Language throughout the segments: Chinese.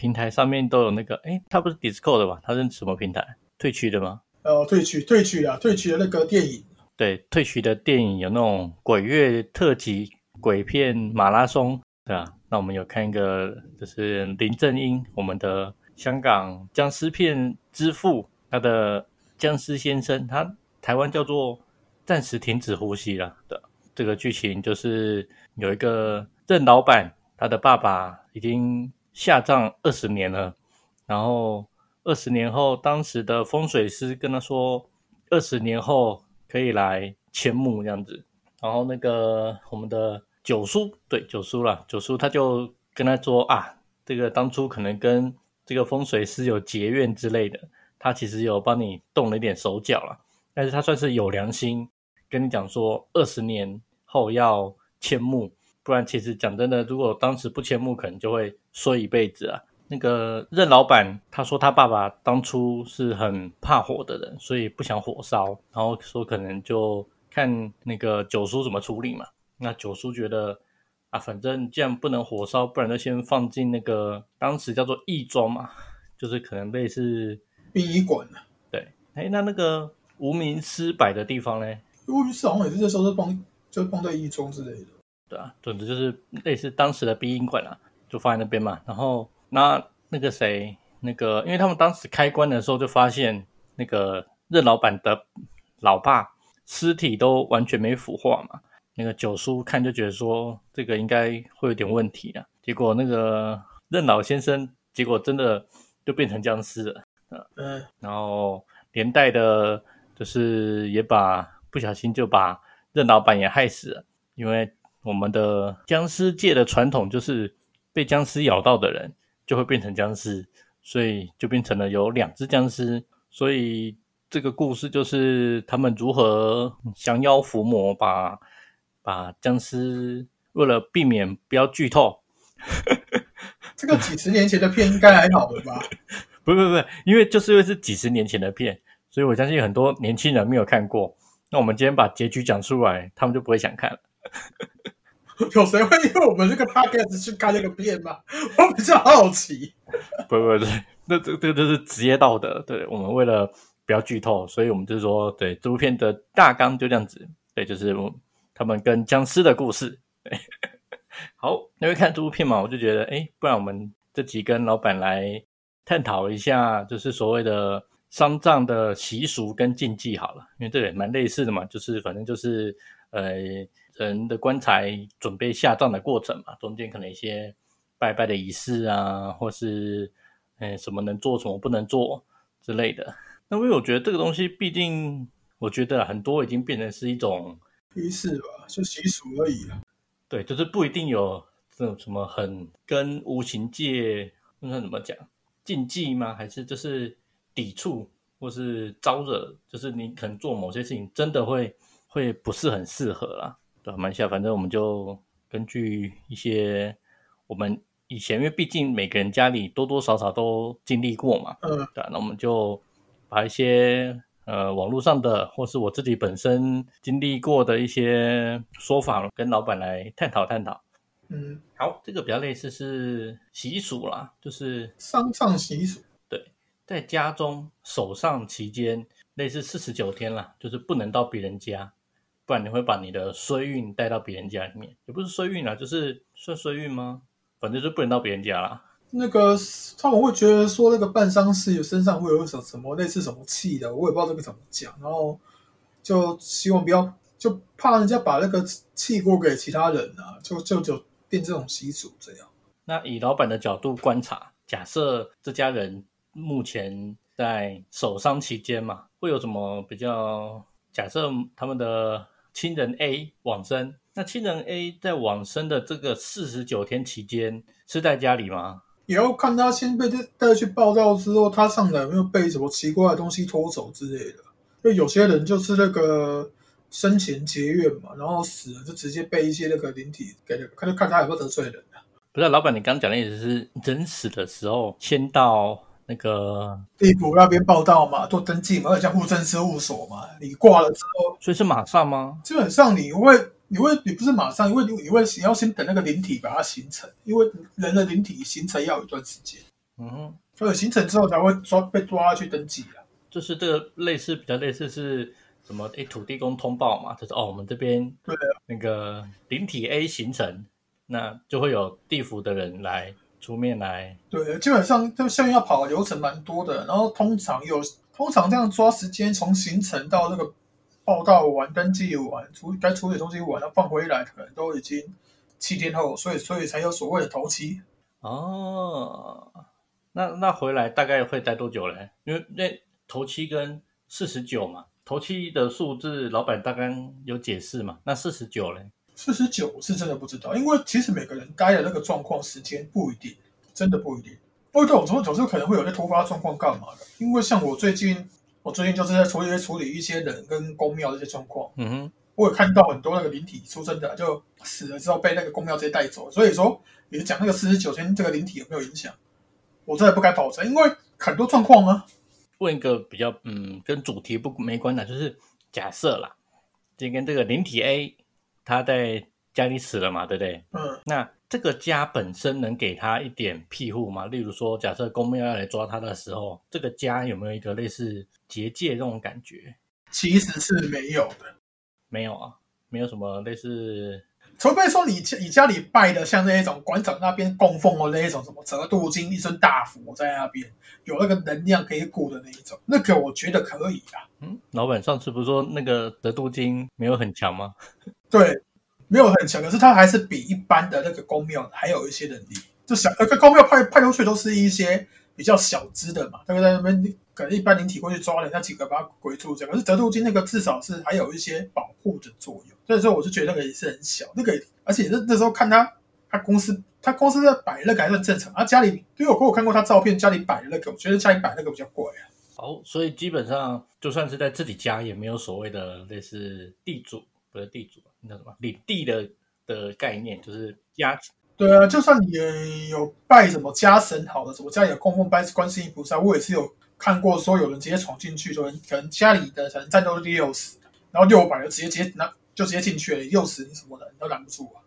平台上面都有那个，哎，它不是 Discord 的吧？它是什么平台？退区的吗？哦，退区，退区啊，退区的那个电影。对，退区的电影有那种鬼月特辑、鬼片马拉松，对啊。那我们有看一个，就是林正英，我们的香港僵尸片之父，他的僵尸先生，他台湾叫做暂时停止呼吸了的这个剧情，就是有一个任老板，他的爸爸已经下葬二十年了，然后二十年后，当时的风水师跟他说，二十年后可以来迁墓这样子，然后那个我们的。九叔对九叔了，九叔他就跟他说啊，这个当初可能跟这个风水师有结怨之类的，他其实有帮你动了一点手脚了，但是他算是有良心，跟你讲说二十年后要迁墓，不然其实讲真的，如果当时不迁墓，可能就会衰一辈子啊。那个任老板他说他爸爸当初是很怕火的人，所以不想火烧，然后说可能就看那个九叔怎么处理嘛。那九叔觉得啊，反正既然不能火烧，不然就先放进那个当时叫做义庄嘛，就是可能类似殡仪馆的。对，哎，那那个无名尸摆的地方呢？无名尸好像也是那时候是放，就放在义庄之类的。对啊，总之就是类似当时的殡仪馆啊，就放在那边嘛。然后那那个谁，那个因为他们当时开棺的时候就发现那个任老板的老爸尸体都完全没腐化嘛。那个九叔看就觉得说这个应该会有点问题啊，结果那个任老先生结果真的就变成僵尸了，嗯，然后连带的就是也把不小心就把任老板也害死了，因为我们的僵尸界的传统就是被僵尸咬到的人就会变成僵尸，所以就变成了有两只僵尸，所以这个故事就是他们如何降妖伏魔把。把僵尸为了避免不要剧透，这个几十年前的片应该还好的吧？不不不，因为就是因为是几十年前的片，所以我相信很多年轻人没有看过。那我们今天把结局讲出来，他们就不会想看了。有谁会因为我们这个 podcast 去看那个片吗？我比较好奇。不 不不，那这这这是职业道德。对我们为了不要剧透，所以我们就是说，对这部片的大纲就这样子。对，就是。他们跟僵尸的故事，好，因为看这部片嘛，我就觉得，哎，不然我们这几跟老板来探讨一下，就是所谓的丧葬的习俗跟禁忌好了，因为这也蛮类似的嘛，就是反正就是呃人的棺材准备下葬的过程嘛，中间可能一些拜拜的仪式啊，或是嗯什么能做什么不能做之类的。那因为我觉得这个东西，毕竟我觉得很多已经变成是一种。仪式吧，就习俗而已啊。对，就是不一定有这种什么很跟无形界那怎么讲禁忌吗？还是就是抵触或是招惹？就是你可能做某些事情真的会会不是很适合啦。对，蛮下，反正我们就根据一些我们以前，因为毕竟每个人家里多多少少都经历过嘛。嗯。对，那我们就把一些。呃，网络上的或是我自己本身经历过的一些说法，跟老板来探讨探讨。嗯，好，这个比较类似是习俗啦，就是丧葬习俗。对，在家中守丧期间，类似四十九天啦，就是不能到别人家，不然你会把你的衰运带到别人家里面，也不是衰运啦，就是算衰运吗？反正就不能到别人家啦。那个他们会觉得说那个办丧事有身上会有什么什么类似什么气的，我也不知道这个怎么讲。然后就希望不要，就怕人家把那个气过给其他人啊，就就就变这种习俗这样。那以老板的角度观察，假设这家人目前在守丧期间嘛，会有什么比较？假设他们的亲人 A 往生，那亲人 A 在往生的这个四十九天期间是在家里吗？也要看他先被带去报道之后，他上来有没有被什么奇怪的东西拖走之类的。因为有些人就是那个生前结怨嘛，然后死了就直接被一些那个灵体给那个，他就看他有没有得罪人啊。不是老板，你刚讲的意思是人死的时候先到那个地府那边报道嘛，做登记嘛，像户政事务所嘛。你挂了之后，所以是马上吗？基本上你会，你会，你不是马上，因为你你会你要先等那个灵体把它形成，因为人的灵体形成要有一段时间，嗯哼，所以形成之后才会抓被抓去登记啊。就是这个类似比较类似是什么？诶，土地公通报嘛，就是哦，我们这边对那个灵体 A 形成，那就会有地府的人来出面来。对，基本上就下面要跑的流程蛮多的，然后通常有通常这样抓时间，从行程到那个报道完、登记完、处该处理的东西完，然后放回来，可能都已经七天后，所以所以才有所谓的头期。哦，那那回来大概会待多久嘞？因为那头七跟四十九嘛，头七的数字老板大概有解释嘛，那四十九嘞？四十九我是真的不知道，因为其实每个人待的那个状况时间不一定，真的不一定。因为这种总总是可能会有些突发状况干嘛的？因为像我最近，我最近就是在处理处理一些人跟公庙这些状况，嗯哼，我有看到很多那个灵体出生的就死了之后被那个公庙直接带走，所以说你讲那个四十九天这个灵体有没有影响，我真的不敢保证，因为很多状况啊。问一个比较嗯跟主题不没关的，就是假设啦，今天这个灵体 A 他在家里死了嘛，对不对？嗯，那这个家本身能给他一点庇护吗？例如说，假设公庙要来抓他的时候，这个家有没有一个类似结界这种感觉？其实是没有的，没有啊，没有什么类似除非说你家你家里拜的像那一种馆长那边供奉的那一种什么折度金一尊大佛在那边，有那个能量可以顾的那一种，那个我觉得可以啊。嗯，老板上次不是说那个折度金没有很强吗？对，没有很强，可是他还是比一般的那个公庙还有一些能力。就小那个公庙派派出去都是一些比较小资的嘛，他会在那边可能一般灵体过去抓人家几个把它鬼出这样，可是德度金那个至少是还有一些保护的作用。所以说我就觉得那个也是很小，那个而且那那时候看他他公司他公司在摆那个还算正常，他家里因为我我看过他照片，家里摆那个，我觉得家里摆那个比较怪啊。好，所以基本上就算是在自己家，也没有所谓的类似地主不是地主，那什么领地的的概念，就是家对啊，就算你有拜什么家神好的，什么家里有供奉拜观世音菩萨，我也是有看过说有人直接闯进去，说可能家里的可能战斗力六十，然后六百就直接直接拿就直接进去了，六十你什么的你都拦不住啊。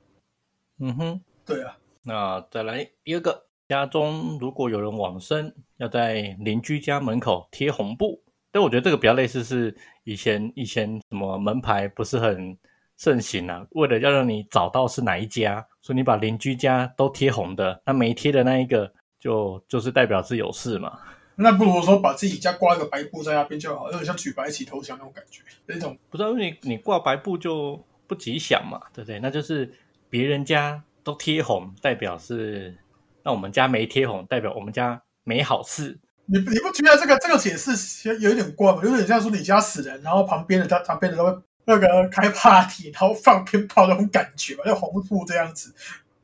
嗯哼。对啊，那再来第二个，家中如果有人往生，要在邻居家门口贴红布。但我觉得这个比较类似是以前以前什么门牌不是很盛行啊，为了要让你找到是哪一家，所以你把邻居家都贴红的，那没贴的那一个就就是代表是有事嘛。那不如说把自己家挂一个白布在那边就好，有点像举白旗投降那种感觉，那种不知道因为你你挂白布就不吉祥嘛，对不对？那就是别人家都贴红，代表是那我们家没贴红，代表我们家没好事。你你不觉得这个这个解释有有一点怪吗？有点像说你家死人，然后旁边的他旁边的都会那个开 party，然后放鞭炮那种感觉嘛，就红布这样子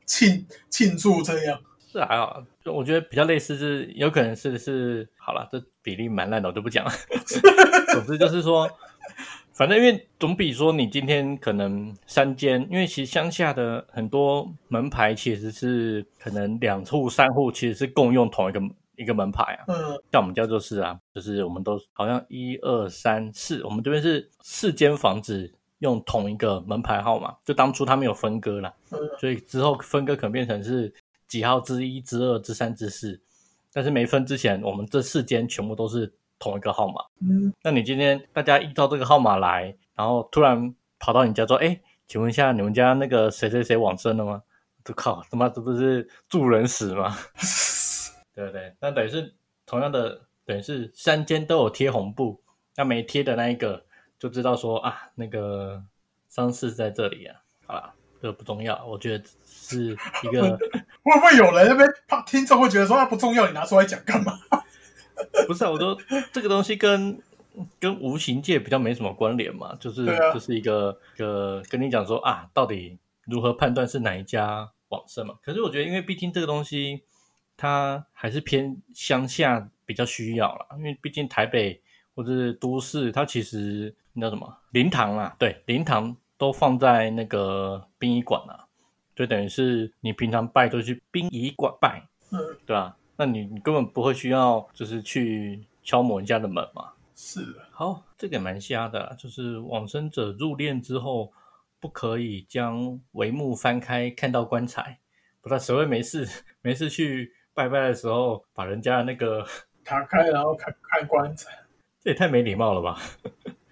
庆庆祝这样。是还好，就我觉得比较类似是有可能是是好了，这比例蛮烂的，我就不讲了。总之就是说，反正因为总比说你今天可能三间，因为其实乡下的很多门牌其实是可能两户三户其实是共用同一个一个门牌啊。嗯，像我们家就是啊，就是我们都好像一二三四，我们这边是四间房子用同一个门牌号码，就当初他们有分割了，嗯所以之后分割可能变成是几号之一、之二、之三、之四，但是没分之前，我们这四间全部都是同一个号码。嗯，那你今天大家依照这个号码来，然后突然跑到你家说：“哎，请问一下，你们家那个谁谁谁往生了吗？”我靠，他妈这不是助人死吗？对不对？那等于是同样的，等于是三间都有贴红布，那没贴的那一个就知道说啊，那个丧事在这里啊。好了，这个不重要，我觉得是一个会不会有人那边怕听众会觉得说啊不重要，你拿出来讲干嘛？不是啊，我说这个东西跟跟无形界比较没什么关联嘛，就是、啊就是一个个跟你讲说啊，到底如何判断是哪一家往生嘛？可是我觉得，因为毕竟这个东西它还是偏乡下比较需要啦，因为毕竟台北或者是都市，它其实那叫什么灵堂啊，对，灵堂都放在那个殡仪馆啊，就等于是你平常拜都去殡仪馆拜，嗯，对吧、那你你根本不会需要就是去敲某人家的门嘛。是的，好，这个也蛮瞎的啦，就是往生者入殓之后，不可以将帷幕翻开看到棺材，不知道谁会没事没事去拜拜的时候把人家的那个，打开然后看看棺材，这也太没礼貌了吧？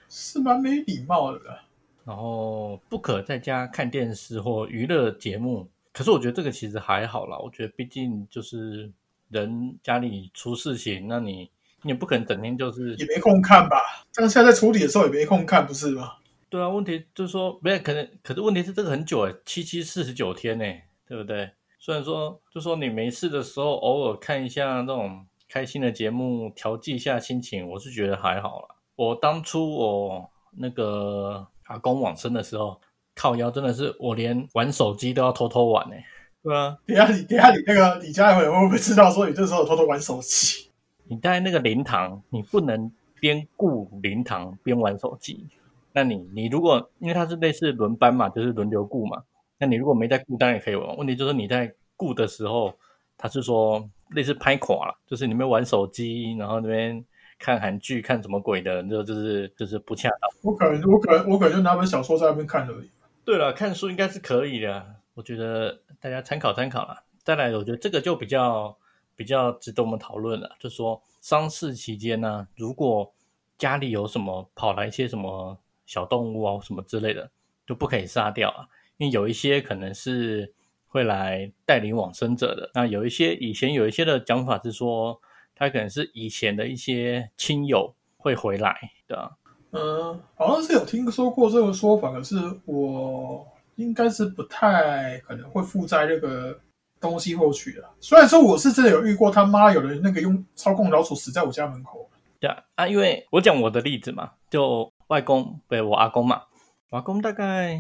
是蛮没礼貌的啦。然后不可在家看电视或娱乐节目，可是我觉得这个其实还好啦，我觉得毕竟就是人家里出事情，那你你也不可能整天就是也没空看吧？这样现在在处理的时候也没空看，不是吗？对啊，问题就是说，没有可能，可是问题是这个很久哎，七七四十九天呢，对不对？虽然说，就说你没事的时候，偶尔看一下那种开心的节目，调剂一下心情，我是觉得还好啦。我当初我那个阿公往生的时候，靠腰真的是我连玩手机都要偷偷玩呢。对啊，等一下你等一下你那个你家人会不会知道说你这时候偷偷玩手机？你在那个灵堂，你不能边顾灵堂边玩手机。那你你如果因为它是类似轮班嘛，就是轮流顾嘛，那你如果没在顾，当然也可以玩。问题就是你在顾的时候，他是说类似拍垮了，就是你们玩手机，然后那边看韩剧、看什么鬼的，就就是就是不恰当。我可能我可能我可能就拿本小说在那边看而已。对了，看书应该是可以的，我觉得大家参考参考啦。再来，我觉得这个就比较比较值得我们讨论了，就说丧事期间呢，如果家里有什么跑来一些什么小动物啊什么之类的，就不可以杀掉啊，因为有一些可能是会来带领往生者的。那有一些以前有一些的讲法是说，他可能是以前的一些亲友会回来的。嗯，好像是有听说过这个说法，可是我应该是不太可能会附在那个东西后去的。虽然说我是真的有遇过他妈有人那个用操控老鼠死在我家门口，对啊，啊，因为我讲我的例子嘛，就外公对我阿公嘛，我阿公大概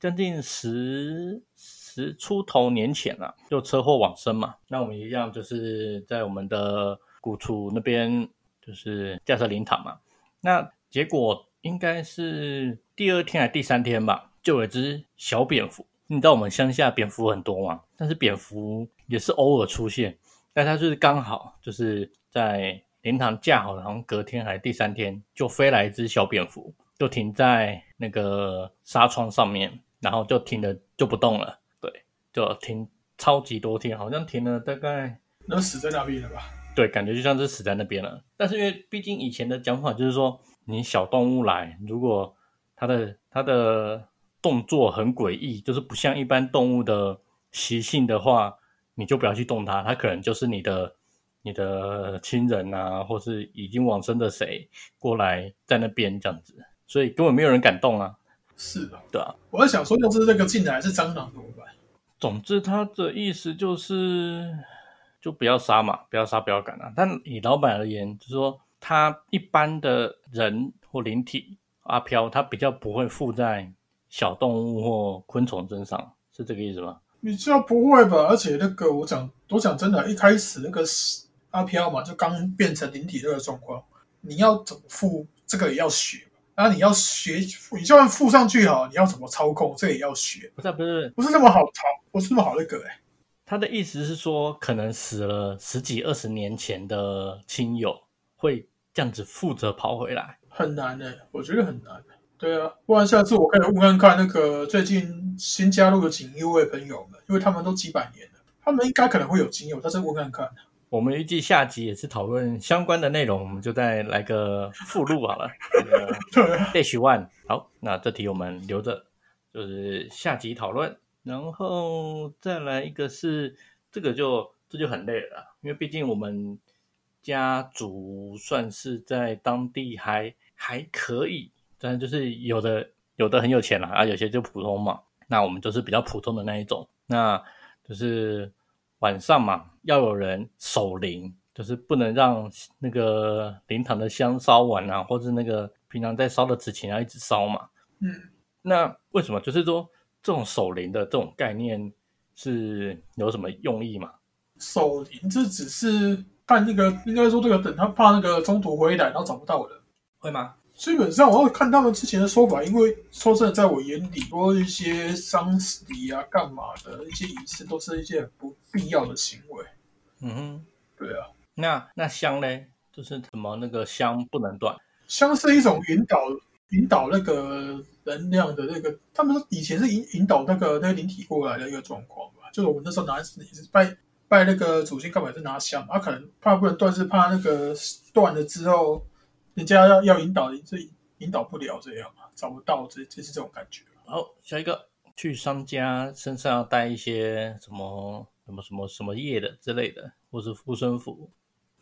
将近十十出头年前了、就车祸往生嘛。那我们一样就是在我们的古厝那边，就是架设灵堂嘛。那结果应该是第二天还第三天吧，就有一只小蝙蝠。你知道我们乡下蝙蝠很多嘛，但是蝙蝠也是偶尔出现，但它就是刚好就是在灵堂架好，然后隔天还第三天就飞来一只小蝙蝠，就停在那个纱窗上面，然后就停了就不动了，对，就停超级多天，好像停了大概那死在那边了吧？对，感觉就像是死在那边了。但是因为毕竟以前的讲法就是说，你小动物来，如果它的它的动作很诡异，就是不像一般动物的习性的话，你就不要去动它，它可能就是你的你的亲人啊，或是已经往生的谁过来在那边这样子，所以根本没有人敢动啊，是的，对啊。我在想说，要是那个进来是蟑螂怎么办？总之，他的意思就是，就不要杀嘛，不要杀，不要赶啊。但以老板而言，就是说，他一般的人或灵体阿飘，他比较不会附在小动物或昆虫身上，是这个意思吗？比较不会吧？而且那个我讲，我讲真的，一开始那个阿飘嘛，就刚变成灵体这个状况，你要怎么附，这个也要学。然后你要学，你就算附上去哈，你要怎么操控，这也要学，不是啊、不是，不是那么好操，不是那么好那个哎、他的意思是说，可能死了十几二十年前的亲友会这样子负责跑回来。很难哎、我觉得很难。对啊，不然下次我可以问看看那个最近新加入的锦衣卫朋友们，因为他们都几百年了，他们应该可能会有经验，但是问看看。我们预计下集也是讨论相关的内容，我们就再来个附录好了。Dash One，好，那这题我们留着，就是下集讨论。然后再来一个是这个就这就很累了，因为毕竟我们家族算是在当地还还可以，但就是有的有的很有钱了，啊，有些就普通嘛。那我们就是比较普通的那一种，那就是晚上嘛，要有人守灵，就是不能让那个灵堂的香烧完啊，或者那个平常在烧的纸钱要一直烧嘛。嗯，那为什么？就是说这种守灵的这种概念是有什么用意嘛？守灵这只是看那个，应该说这个等他怕那个中途回来，然后找不到人，会吗？基本上我要看他们之前的说法，因为说真的，在我眼里，多一些丧礼啊、干嘛的一些仪式，都是一些很不必要的行为。嗯哼，对啊，那那香呢？就是什么那个香不能断，香是一种引导引导那个能量的那个，他们说以前是引引导那个那个灵体过来的一个状况吧。就是我们那时候拿也是拜拜那个祖先，干嘛是拿香？他可能怕不能断，是怕那个断了之后，人家要要引导，这引导不了这样嘛，找不到，这这是这种感觉。好，下一个去商家身上要带一些什么什么什么什么叶的之类的，或是护身符。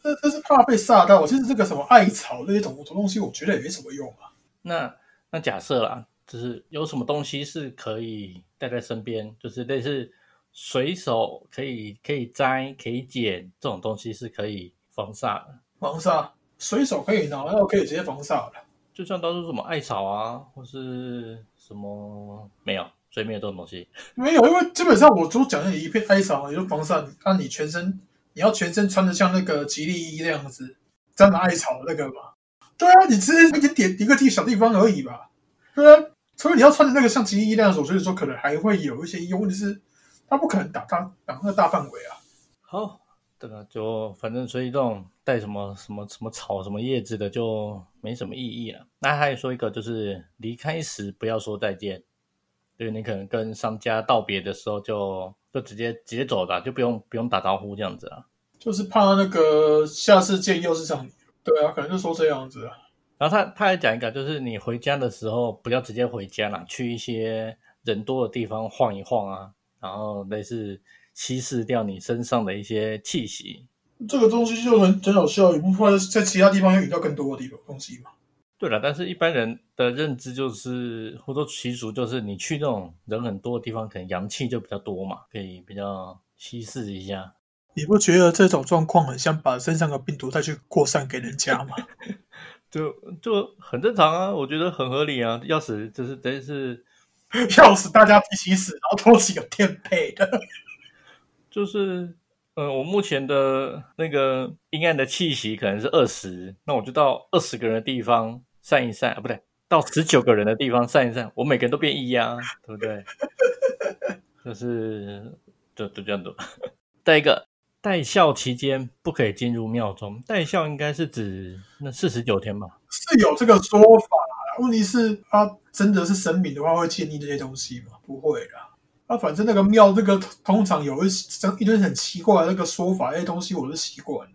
这这是怕被煞到。其实这个什么艾草那些种种东西，我觉得也没什么用啊。那那假设啦，就是有什么东西是可以带在身边，就是类似随手可以可以摘可以剪这种东西是可以防煞的。防煞随手可以拿，然后可以直接防晒了。就像当初什么艾草啊，或是什么没有，所以没有这种东西。没有，因为基本上我都讲的一片艾草，也就防晒。那你全身。你要全身穿的像那个吉利衣那样子，沾满艾草的那个嘛？对啊，你只是一点点一个地小地方而已吧？对啊，所以你要穿的那个像吉利衣那样子，所以说可能还会有一些用。问题是，它不可能打大打那个大范围啊。好，这个就反正所以这种带什么什么什么草什么叶子的就没什么意义了。那还有说一个就是离开时不要说再见，对你可能跟商家道别的时候就。就直接直接走的，就不用不用打招呼这样子啊。就是怕那个下次见又是像你，对啊，可能就说这样子啊。然后他他还讲一个，就是你回家的时候不要直接回家啦，去一些人多的地方晃一晃啊，然后类似稀释掉你身上的一些气息。这个东西就很很有效，也不怕在其他地方又引到更多的地方东西嘛。对了，但是一般人的认知就是，或者习俗就是，你去那种人很多的地方，可能阳气就比较多嘛，可以比较稀释一下。你不觉得这种状况很像把身上的病毒再去扩散给人家吗？就就很正常啊，我觉得很合理啊。要死就是等于是 要死，大家一起死，然后都是有天配的。就是，嗯，我目前的那个阴暗的气息可能是二十，那我就到二十个人的地方。散一散啊，不对，到十九个人的地方散一散，我每个人都变一呀，对不对？就 是就就这样子。再一个，带孝期间不可以进入庙中。带孝应该是指那四十九天吧？是有这个说法。问题是，他真的是神明的话，会建议这些东西吗？不会啦。啊，反正那个庙，这个通常有一一堆很奇怪的那个说法，那些东西我是习惯了，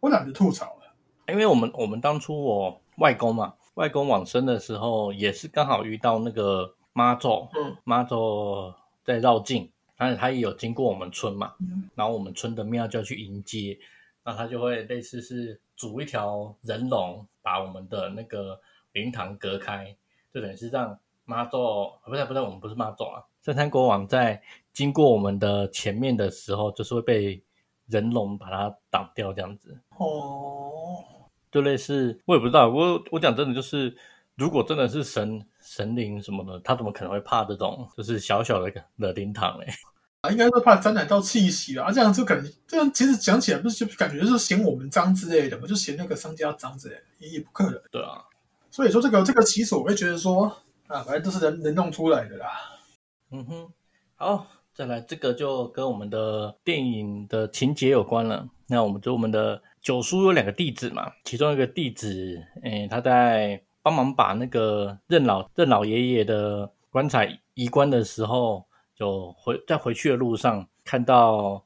我懒得吐槽了。因为我们我们当初我外公嘛。外公往生的时候，也是刚好遇到那个妈祖，嗯妈祖在绕境，而且他也有经过我们村嘛，然后我们村的庙就要去迎接，那他就会类似是组一条人龙，把我们的那个灵堂隔开，就等于是让妈祖，不是不是，我们不是妈祖啊，圣山国王在经过我们的前面的时候，就是会被人龙把它挡掉这样子。哦。就类似，我也不知道。我我讲真的，就是如果真的是神神灵什么的，他怎么可能会怕这种就是小小的的灵堂嘞？啊，应该是怕沾染到气息啊。这样就感觉，这样其实讲起来不是就感觉就是嫌我们脏之类的嘛，就嫌那个商家脏之类的，也也不可能。对啊，所以说这个这个其实，我会觉得说啊，反正都是人人弄出来的啦。嗯哼，好，再来这个就跟我们的电影的情节有关了。那我们就我们的。九叔有两个弟子嘛，其中一个弟子，诶，他在帮忙把那个任老任老爷爷的棺材移棺的时候，就回在回去的路上看到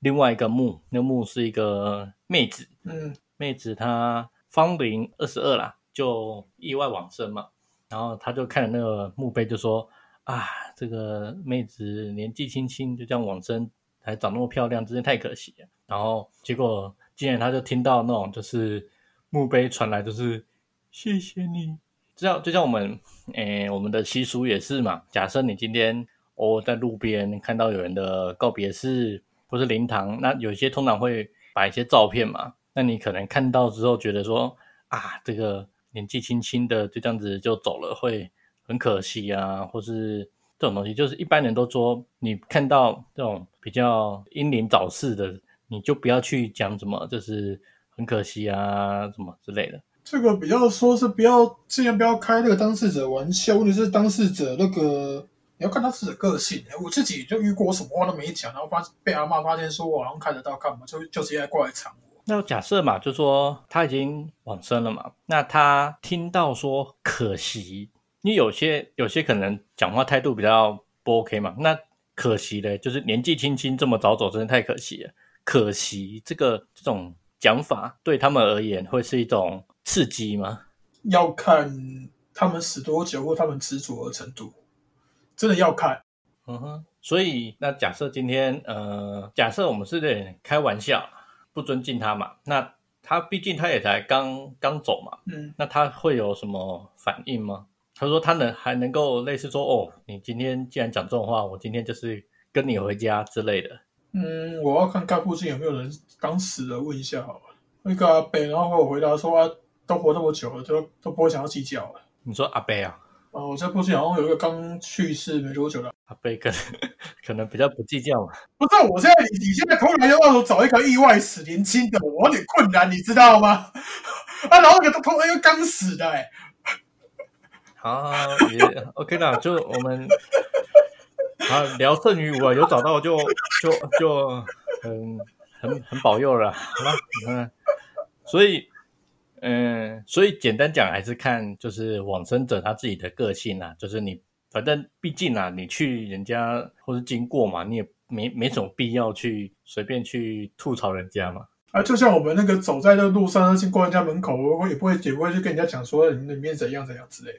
另外一个墓，那墓是一个妹子，嗯，妹子她芳龄二十二啦，就意外往生嘛，然后他就看了那个墓碑，就说啊，这个妹子年纪轻轻就这样往生，还长那么漂亮，真是太可惜了。然后结果。竟然他就听到那种就是墓碑传来，就是谢谢你，这样就像我们诶，我们的习俗也是嘛。假设你今天哦在路边看到有人的告别式或是灵堂，那有些通常会摆一些照片嘛。那你可能看到之后觉得说啊，这个年纪轻轻的就这样子就走了，会很可惜啊，或是这种东西，就是一般人都说你看到这种比较英灵早逝的。你就不要去讲什么，就是很可惜啊，什么之类的。这个比较说是不要尽量不要开那个当事者玩笑，问题是当事者那个你要看他自己的个性。我自己就遇过，我什么话都没讲，然后发被阿妈发现说我好像看得到干嘛，就就直接过来抢我。那假设嘛，就说他已经往生了嘛，那他听到说可惜，你有些有些可能讲话态度比较不 OK 嘛，那可惜的，就是年纪轻轻这么早走，真的太可惜了。可惜这个这种讲法对他们而言会是一种。刺激吗？要看他们死多久或他们执着的程度，真的要看。嗯哼，所以那假设今天呃，假设我们是在开玩笑，不尊敬他嘛，那他毕竟他也才刚刚走嘛，嗯，那他会有什么反应吗？他说他能还能够类似说哦，你今天既然讲这种话，我今天就是跟你回家之类的。嗯，我要看看附近有没有人刚死了，问一下好了。那个阿北，然后我回答说啊。都活那么久了，都都不会想要计较了。你说阿贝啊？哦，我在附近好像有一个刚去世没多久的阿贝，可能 可能比较不计较嘛。不是，我现在你你现在突然要让我找一个意外死年轻的，我有点困难，你知道吗？啊，然后那个突然又刚死的，哎，好，也 OK 啦，就我们啊聊剩余五啊，有找到就就就很很很保佑了，好吧？嗯，所以。嗯，所以简单讲还是看就是往生者他自己的个性啊，就是你反正毕竟啊，你去人家或是经过嘛，你也没没什么必要去随便去吐槽人家嘛。啊，就像我们那个走在那路上，经过人家门口，我也不会也不会去跟人家讲说你里面怎样怎样之类的。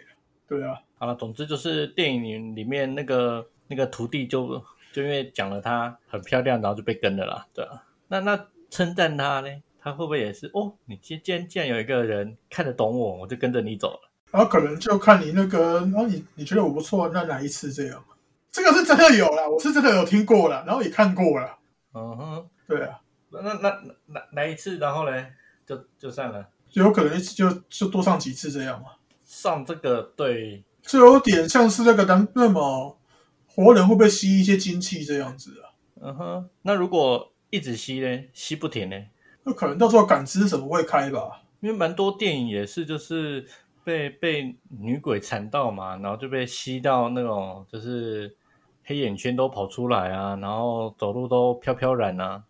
对啊，好了，总之就是电影里面那个那个徒弟就就因为讲了她很漂亮，然后就被跟了啦。对啊，那那称赞他呢？他会不会也是哦？你既既然既然有一个人看得懂我，我就跟着你走了。然后可能就看你那个，然后你你觉得我不错，那来一次这样。这个是真的有啦，我是真的有听过了，然后也看过了。嗯哼，对啊。那那那来来一次，然后嘞，就就算了。有可能一次就就多上几次这样嘛。上这个对，就有点像是那个咱那么活人会不会吸一些精气这样子啊？嗯哼，那如果一直吸呢，吸不停呢？那可能到时候感知什么会开吧，因为蛮多电影也是，就是被被女鬼缠到嘛，然后就被吸到那种，就是黑眼圈都跑出来啊，然后走路都飘飘然啊。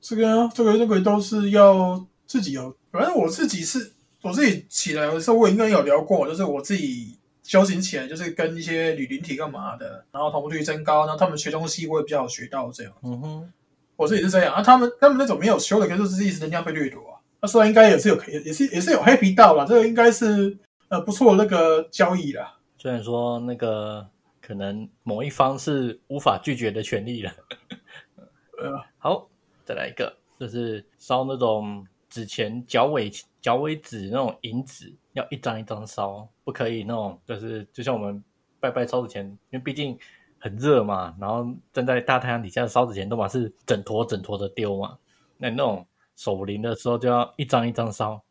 这个这个那个都是要自己有，反正我自己是我自己起来的时候，我应该有聊过，就是我自己修行起来，就是跟一些女灵体干嘛的，然后同步率增高，然后他们学东西我也比较好学到这样。嗯哼。我自己是这样啊，他们他们那种没有修的，可是是一直能量被掠夺啊。那虽然应该也是有，也也是也是有黑皮道了，这个应该是呃不错的那个交易了。虽然说那个可能某一方是无法拒绝的权利了。呃，好，再来一个，就是烧那种纸钱、脚尾脚尾纸那种银纸，要一张一张烧，不可以那种就是就像我们拜拜烧纸钱，因为毕竟。很热嘛，然后站在大太阳底下烧纸钱，都嘛是整坨整坨的丢嘛。那那种守灵的时候，就要一张一张烧。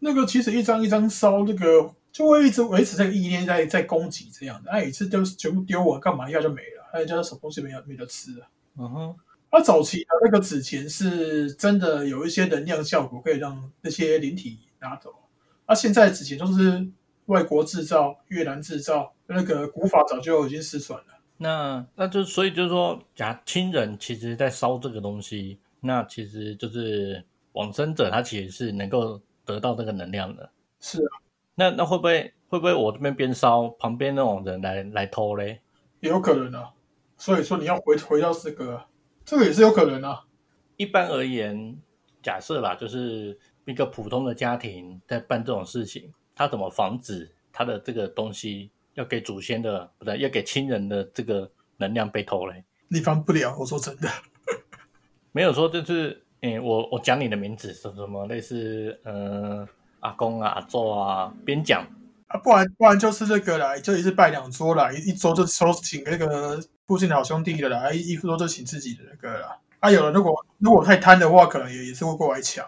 那个其实一张一张烧，那个就会一直维持这个意念在在供给这样的。那一次就全部丢完，干嘛一下就没了？那家什么东西没有没得吃啊？嗯哼。那早期的那个纸钱是真的有一些能量效果，可以让那些灵体拿走。那现在纸钱都是外国制造、越南制造，那个古法早就已经失传了。那那就所以就是说，假亲人其实在烧这个东西，那其实就是往生者他其实是能够得到这个能量的。是啊，那那会不会会不会我这边边烧，旁边那种人来来偷嘞？也有可能啊。所以说你要回回到这个，这个也是有可能啊。一般而言，假设啦，就是一个普通的家庭在办这种事情，他怎么防止他的这个东西？要给祖先的不对，要给亲人的这个能量被偷嘞，你防不了。我说真的，没有说就是，诶，我我讲你的名字什么什么类似，呃，阿公啊、阿祖啊，边讲啊，不然不然就是这个啦，就一次拜两桌啦，一一桌就收请那个附近的好兄弟的啦，一一桌就请自己的那个啦。啊，有人如果如果太贪的话，可能也也是会过来抢。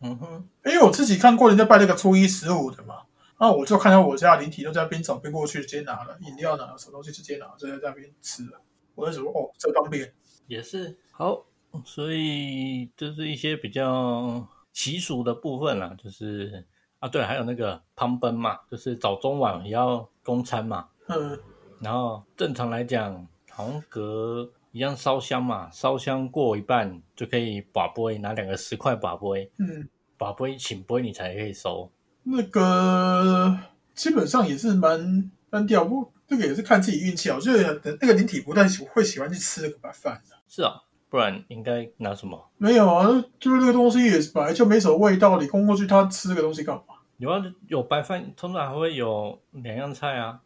嗯哼，因为我自己看过人家拜那个初一十五的嘛。那我就看到我家灵体都在边走边过去，直接拿了饮料，拿了什么东西直接拿，就在那边吃了。我就说哦，这方便也是好。所以就是一些比较习俗的部分啦，就是啊，对，还有那个旁奔嘛，就是早中晚也要供餐嘛。嗯，然后正常来讲，好像隔一样烧香嘛，烧香过一半就可以把杯拿两个十块把杯，嗯，把杯请杯你才可以收。那个基本上也是蛮单调，不，这个也是看自己运气啊。我觉得那个灵体不太喜会喜欢去吃那个白饭的。是啊，不然应该拿什么？没有啊，就是那个东西也本来就没什么味道，你供过去他吃这个东西干嘛？有啊，有白饭，通常还会有两样菜啊。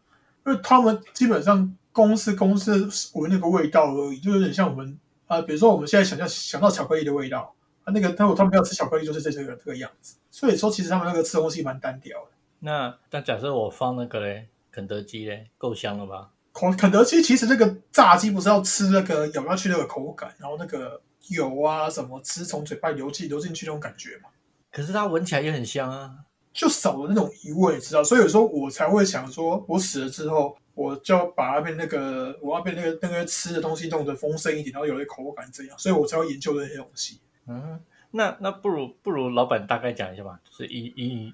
因为他们基本上公司公司闻那个味道而已，就有点像我们啊，比如说我们现在想象想到巧克力的味道啊，那个他他们要吃巧克力就是这这个这个样子。所以说，其实他们那个吃东西蛮单调的。那那假设我放那个嘞，肯德基嘞，够香了吧？肯肯德基其实那个炸鸡不是要吃那个咬下去那个口感，然后那个油啊什么吃从嘴巴流进流进去那种感觉嘛。可是它闻起来也很香啊，就少了那种余味，知道？所以有时候我才会想说，我死了之后，我就要把那边那个我要被那个那个吃的东西弄得丰盛一点，然后有些口感这样，所以我才会研究这些东西。嗯，那那不如不如老板大概讲一下吧，就是以以，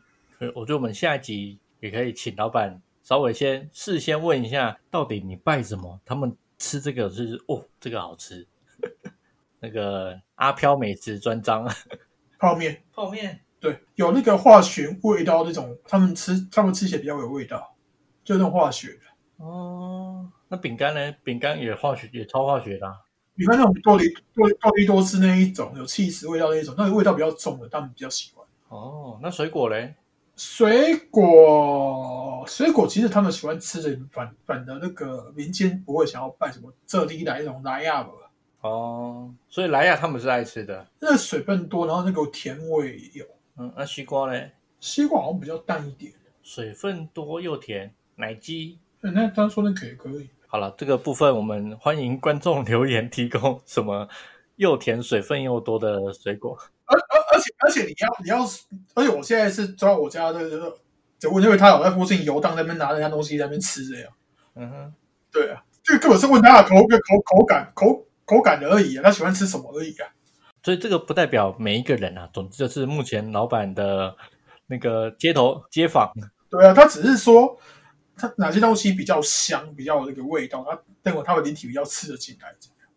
我觉得我们下一集也可以请老板稍微先事先问一下，到底你拜什么？他们吃这个就是哦，这个好吃。那个阿飘美食专章，泡面，泡面，对，有那个化学味道那种，他们吃他们吃起来比较有味道，就那种化学的。哦，那饼干呢？饼干也化学，也超化学的、啊。你看那种多利多多利多斯那一种有气死味道那一种，那个味道比较重的，他们比较喜欢。哦，那水果嘞？水果水果其实他们喜欢吃的，反反的那个民间不会想要办什么这里来那种莱亚吧。哦，所以莱亚他们是爱吃的，那个水分多，然后那个甜味也有。嗯，那西瓜嘞？西瓜好像比较淡一点，水分多又甜，奶鸡。嗯那他说那可以可以。好了，这个部分我们欢迎观众留言提供什么又甜、水分又多的水果。而而而且而且你要你要，而且我现在是抓我家的这个，就因为他有在附近游荡，那边拿人家东西在那边吃这样。嗯哼，对啊，这个根本是问他的口口口感口口感而已啊，他喜欢吃什么而已啊。所以这个不代表每一个人啊，总之就是目前老板的那个街头街坊。对啊，他只是说他哪些东西比较香，比较有那个味道，他认为他的灵体比较吃得进来。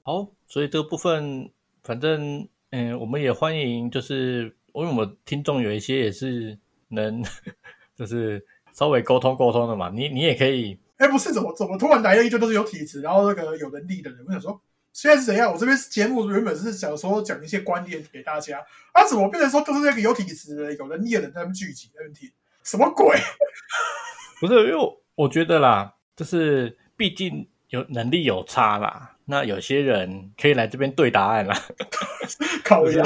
好，所以这个部分，反正嗯，我们也欢迎，就是因为我们听众有一些也是能，就是稍微沟通沟通的嘛。你你也可以，哎，不是怎么怎么突然来了一堆都是有体质，然后那个有能力的人，我想说现在是怎样？我这边节目原本是想说讲一些观念给大家，啊，怎么变成说都是那个有体质的、有能力的人在那边聚集在那边听？什么鬼？不是，因为我我觉得啦，就是毕竟有能力有差啦。那有些人可以来这边对答案啦，就考一下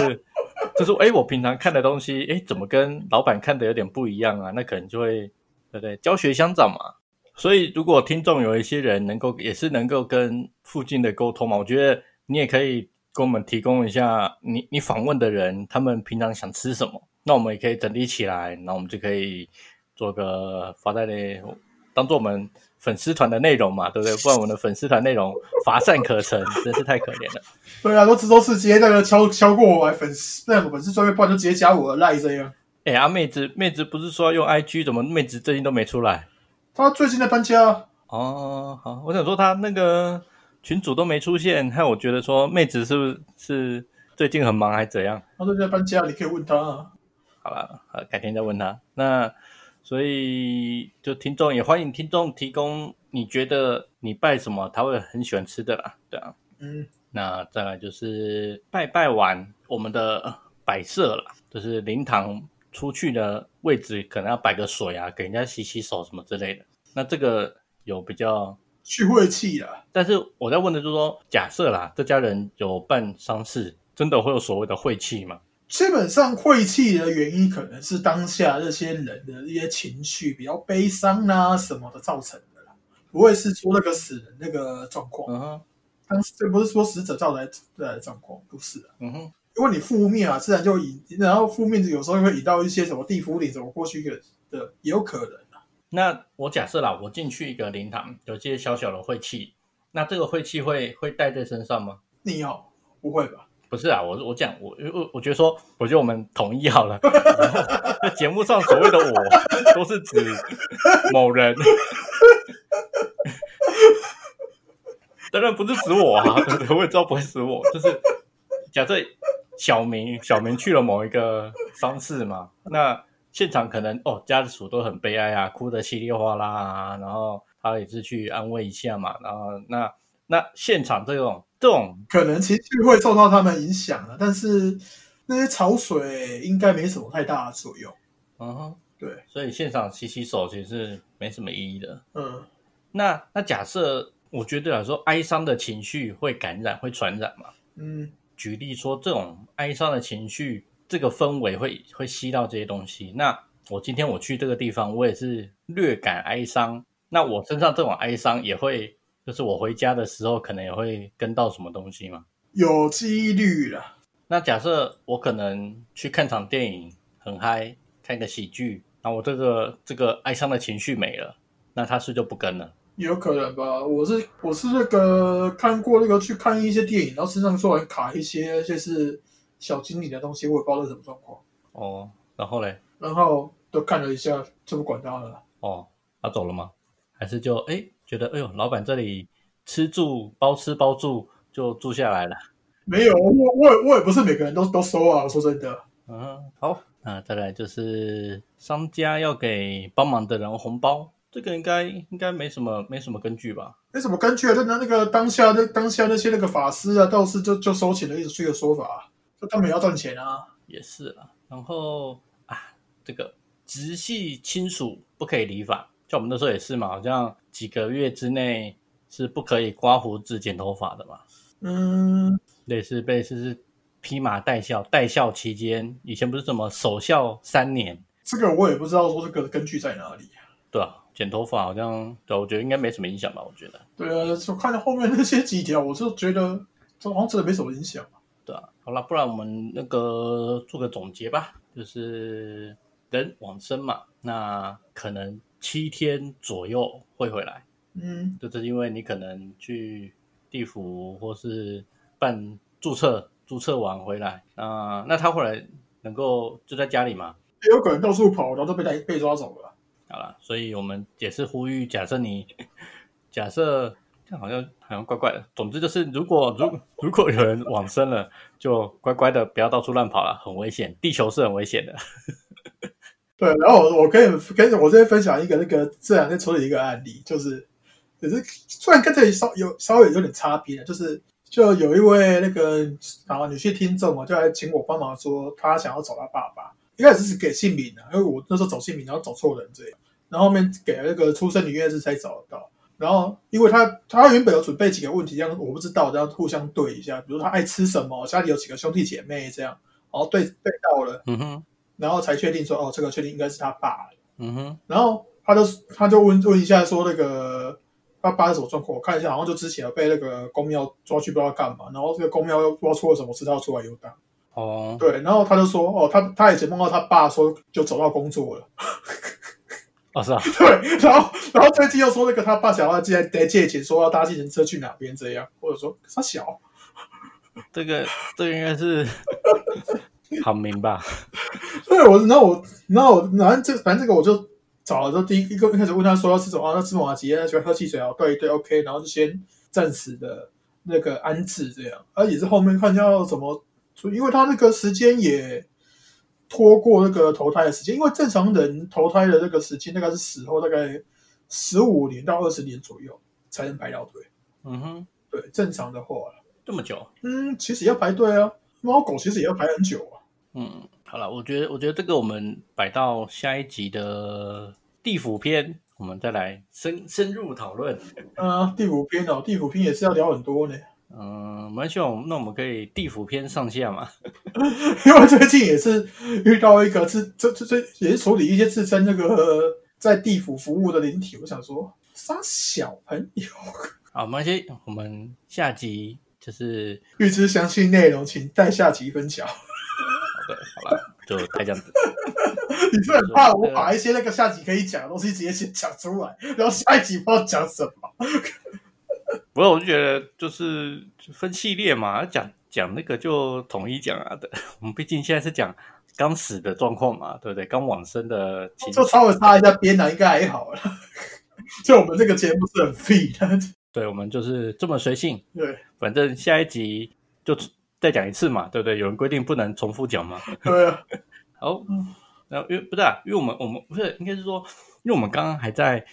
就是哎，我平常看的东西，哎，怎么跟老板看的有点不一样啊？那可能就会对不对？教学相长嘛。所以如果听众有一些人能够也是能够跟附近的沟通嘛，我觉得你也可以跟我们提供一下你你访问的人他们平常想吃什么，那我们也可以整理起来，那我们就可以做个发在那当做我们粉丝团的内容嘛，对不对？不然我们的粉丝团内容乏善可陈，真是太可怜了。对啊，都直都是直接那个敲敲过我来粉丝那个粉丝专业，不然就直接加我的赖这样。哎，啊，妹子，妹子不是说要用 IG，怎么妹子最近都没出来？他最近在搬家，哦，好，我想说他那个群主都没出现，害我觉得说妹子是不是是最近很忙还是怎样？他最近在搬家，你可以问他啊。好了，好，改天再问他。那所以就听众也欢迎听众提供你觉得你拜什么他会很喜欢吃的啦，对啊。嗯，那再来就是拜拜完我们的摆设了，就是灵堂出去的位置可能要摆个水啊，给人家洗洗手什么之类的。那这个有比较，去晦气啊。但是我在问的就是说，假设啦，这家人有办丧事，真的会有所谓的晦气吗？基本上晦气的原因，可能是当下这些人的一些情绪比较悲伤啊什么的造成的啦，不会是说那个死人那个状况。嗯哼，当时这不是说死者造来的状况，不是啊。嗯哼，因为你负面啊，自然就引，然后负面有时候会引到一些什么地府里怎么过去的的，也有可能啊。那我假设啦，我进去一个灵堂，有些小小的晦气，那这个晦气会会带在身上吗？你哦，不会吧？不是啊，我我讲我我我觉得说，我觉得我们统一好了。然后在节目上所谓的我，都是指某人，当然不是指我啊？我也知道不会指我，就是假设小明小明去了某一个丧事嘛，那现场可能哦家属都很悲哀啊，哭得稀里哗啦啊，然后他也是去安慰一下嘛，然后那那现场这种这种可能情绪会受到他们影响了，但是那些潮水应该没什么太大的作用。嗯哼，对，所以现场洗洗手其实是没什么意义的。嗯，那那假设我觉得来说，哀伤的情绪会感染会传染嘛？嗯，举例说，这种哀伤的情绪，这个氛围会会吸到这些东西。那我今天我去这个地方，我也是略感哀伤。那我身上这种哀伤也会，就是我回家的时候，可能也会跟到什么东西嘛？有几率了。那假设我可能去看场电影，很嗨，看个喜剧，那我这个这个哀伤的情绪没了，那他是就不跟了。有可能吧，我是我是那个看过那个去看一些电影，然后身上突然卡一些就是小精灵的东西，我也不知道是什么状况，哦，然后嘞，然后都看了一下，就不管他了。哦，他走了吗？还是就哎觉得哎呦，老板这里吃住包吃包住就住下来了。没有，我我也我也不是每个人都都收啊，说真的。嗯，好，那再来就是商家要给帮忙的人红包，这个应该应该没什么没什么根据吧？没什么根据啊，就拿那个当下那当下那些那个法师啊、道士就就收起了一直一个说法，就他们也要赚钱啊。也是啊。然后啊，这个直系亲属不可以理发，像我们那时候也是嘛，好像几个月之内是不可以刮胡子、剪头发的嘛。嗯，类似类似是披麻戴孝，戴孝期间，以前不是什么守孝三年，这个我也不知道说这个根据在哪里。对啊，剪头发好像，对，我觉得应该没什么影响吧，我觉得，对啊，就看到后面那些几条，我就觉得这好像真的没什么影响。对啊，好了，不然我们那个做个总结吧，就是人往生嘛，那可能七天左右会回来，嗯，就是因为你可能去地府或是办注册，注册完回来，啊、那他回来能够就在家里吗，也有可能到处跑，然后都被带被抓走了。好了，所以我们也是呼吁，假设你假设这样好像好像怪怪的。总之就是，如果如 如果有人往生了，就乖乖的不要到处乱跑了，很危险，地球是很危险的。对，然后我我跟你跟我这边分享一个那个这两天处理一个案例，就是也是虽然跟这里稍有稍微有点差别，就是就有一位那个啊女性听众嘛，就来请我帮忙说，她想要找她爸爸，一开始是给姓名的，因为我那时候找姓名，然后找错人这样，然后后面给了那个出生年月日才找得到。然后，因为他他原本有准备几个问题，这样我不知道，这样互相对一下，比如他爱吃什么，家里有几个兄弟姐妹这样，然后对对到了，嗯哼，然后才确定说，哦，这个确定应该是他爸。嗯哼，然后他就他就问问一下说那个他爸是什么状况，我看一下，好像就之前有被那个公庙抓去不知道干嘛，然后这个公庙又不知道出了什么事，他要出来游荡。哦，对，然后他就说，哦，他他以前梦到他爸说就找到工作了，哦是啊，对，然后然后最近又说那个他爸想要借得借钱，说要搭计程车去哪边这样，或者说他小，这个这个应该是 好明吧？对我，然后我然后我反正这反正这个我就找了，就第一一个一开始问他说要吃什么，啊，那吃马吉，他喜欢喝汽水啊，对对，OK，然后就先暂时的那个安置这样，而也是后面看要什么，因为他那个时间也拖过那个投胎的时间，因为正常人投胎的那个时间大概是死后大概十五年到二十年左右才能排到队，嗯哼，对，正常的话，这么久，嗯，其实要排队啊，猫狗其实也要排很久啊。嗯，好了，我觉得我觉得这个我们摆到下一集的地府篇，我们再来深深入讨论。啊，第五篇哦，地府篇也是要聊很多呢。嗯，蛮希望那我们可以地府篇上下嘛。因为最近也是遇到一个自这这这也是处理一些自身那个在地府服务的灵体，我想说，杀小朋友，好，没关系，我们下集就是预知详细内容，请待下集分晓。对，好了，就太这样子。你是很怕我把一些那个下集可以讲的东西直接先讲出来，然后下一集不知道讲什么。不过我就觉得就是分系列嘛，讲讲那个就统一讲啊的，我们毕竟现在是讲刚死的状况嘛，对不对？刚往生的情就稍微擦一下边啊，应该还好了。就我们这个节目是很废的，对，我们就是这么随性，对反正下一集就再讲一次嘛，对不对？有人规定不能重复讲嘛。对啊，好，然后因为不是、啊，因为我们我们不是应该是说，因为我们刚刚还在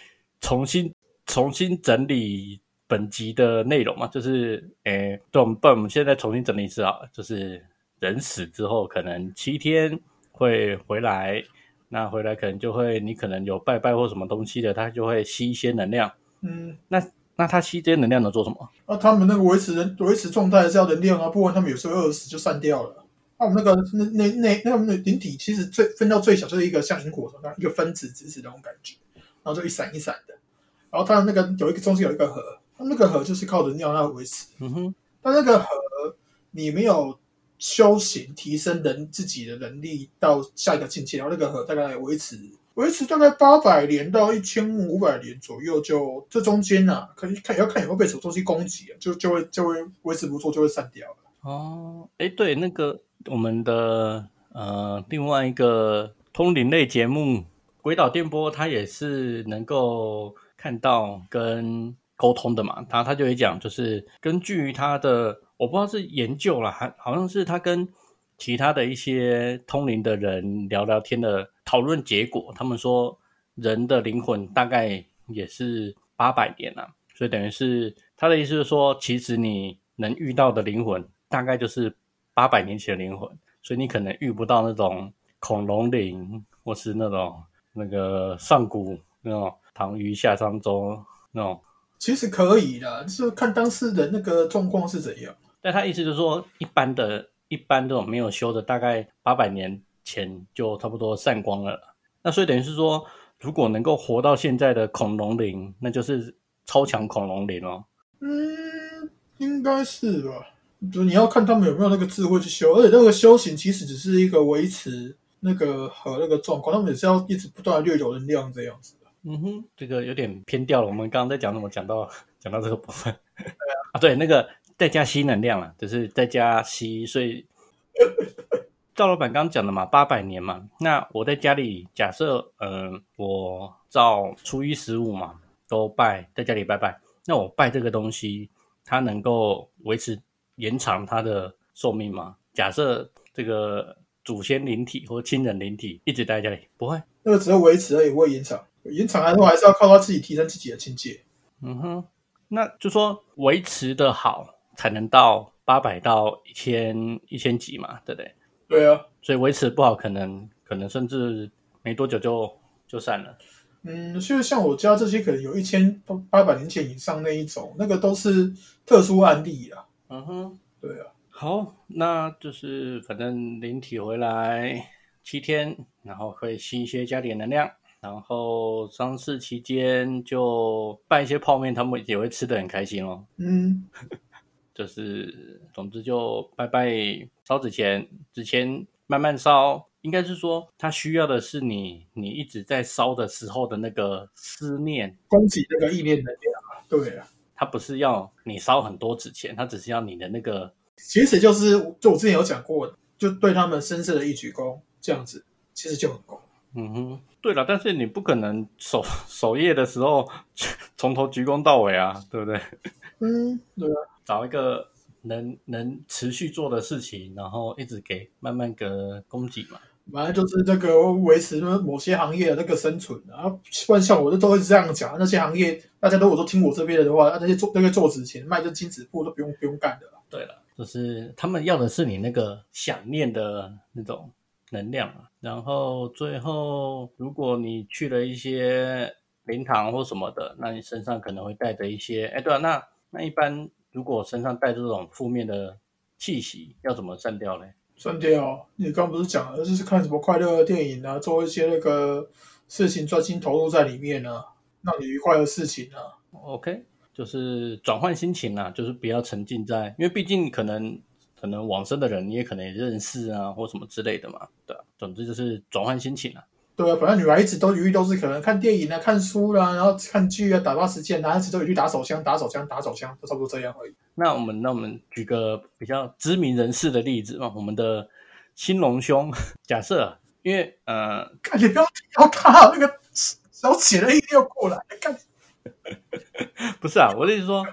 重新重新整理本集的内容嘛，就是诶，对，我们不然我们现在重新整理一次啊，就是人死之后可能七天会回来，那回来可能就会你可能有拜拜或什么东西的，它就会吸一些能量。嗯，那那它吸这些能量能做什么？那他们那个维持人维持状态是要能量啊，不然他们有时候饿死就散掉了。那我们那个那那那那个那灵体其实最分到最小就是一个像萤火虫那一个分子直直的那种感觉，然后就一闪一闪的。然后它那个有一个中间有一个核，它那个河就是靠着尿来维持。嗯哼，但那个河你没有修行提升人自己的能力到下一个境界，然后那个河大概维持维持大概八百年到一千五百年左右就，这中间呐、啊，可以看要看有没有被什么东西攻击啊，就就会就会维持不住，就会散掉了。哦，哎，对，那个我们的呃另外一个通灵类节目《鬼岛电波》，它也是能够看到跟沟通的嘛。他他就会讲，就是根据他的，我不知道是研究了，还好像是他跟其他的一些通灵的人聊聊天的讨论结果，他们说人的灵魂大概也是八百年啊，所以等于是他的意思是说，其实你能遇到的灵魂大概就是八百年前的灵魂，所以你可能遇不到那种恐龙灵，或是那种那个上古那种唐虞夏商周那种。其实可以的，就是看当事人那个状况是怎样。但他意思就是说，一般的、一般这种没有修的，大概八百年前就差不多散光了。那所以等于是说，如果能够活到现在的恐龙灵，那就是超强恐龙灵哦。嗯，应该是吧。就你要看他们有没有那个智慧去修，而且那个修行其实只是一个维持那个和那个状况，他们也是要一直不断的掠有能量这样子的。嗯哼，这个有点偏掉了。我们刚刚在讲什么？讲到讲到这个部分。啊，对，那个再加吸能量了，就是再加吸，所以 赵老板刚刚讲的嘛，八百年嘛。那我在家里假设，嗯、我照初一十五嘛，都拜，在家里拜拜。那我拜这个东西，它能够维持延长它的寿命吗？假设这个祖先灵体或亲人灵体一直待在家里，不会。那个只会维持而已，不会延长。延长来说，还是要靠他自己提升自己的境界。嗯哼，那就说维持的好，才能到八百到一千一千几嘛，对不对？对啊，所以维持不好，可能可能甚至没多久就就散了。嗯，就是像我家这些，可能有一千八百年前以上那一种，那个都是特殊案例啊。嗯哼，对啊，好，那就是反正灵体回来七天，然后会吸一些家里的能量，然后丧事期间就办一些泡面，他们也会吃的很开心哦。嗯，就是总之就拜拜烧纸钱，纸钱慢慢烧，应该是说他需要的是你你一直在烧的时候的那个思念，供给那个意念能量啊。对啊，他不是要你烧很多纸钱，他只是要你的那个其实就是就我之前有讲过，就对他们深色的一鞠躬，这样子其实就很够。嗯哼，对了，但是你不可能守 守夜的时候从头鞠躬到尾啊，对不对？嗯，对啊，找一个能能持续做的事情，然后一直给慢慢给供给嘛。反正就是这个维持某些行业的那个生存啊。不然像我就都会这样讲，那些行业大家都我都听我这边的话，那些做那个做纸钱卖这金纸铺都不用不用干的了。对了，就是他们要的是你那个想念的那种能量啊。然后最后，如果你去了一些灵堂或什么的，那你身上可能会带着一些，哎，对啊，那那一般如果身上带着这种负面的气息，要怎么散掉呢？散掉，你刚不是讲了，就是看什么快乐的电影啊，做一些那个事情，专心投入在里面啊，让你愉快的事情啊。OK，就是转换心情啊，就是不要沉浸在，因为毕竟可能可能往生的人你也可能也认识啊，或什么之类的嘛，对啊，总之就是转换心情啊。对啊，反正女孩子都余都是可能看电影啊、看书啦、然后看剧啊、打发时间，男孩子都有去打手枪、打手枪、打手枪，都差不多这样而已。那我们那我们举个比较知名人士的例子嘛，我们的青龙兄，假设因为呃，看你不要提到他那个小写的一定要过来，看 不是啊，我的意思说，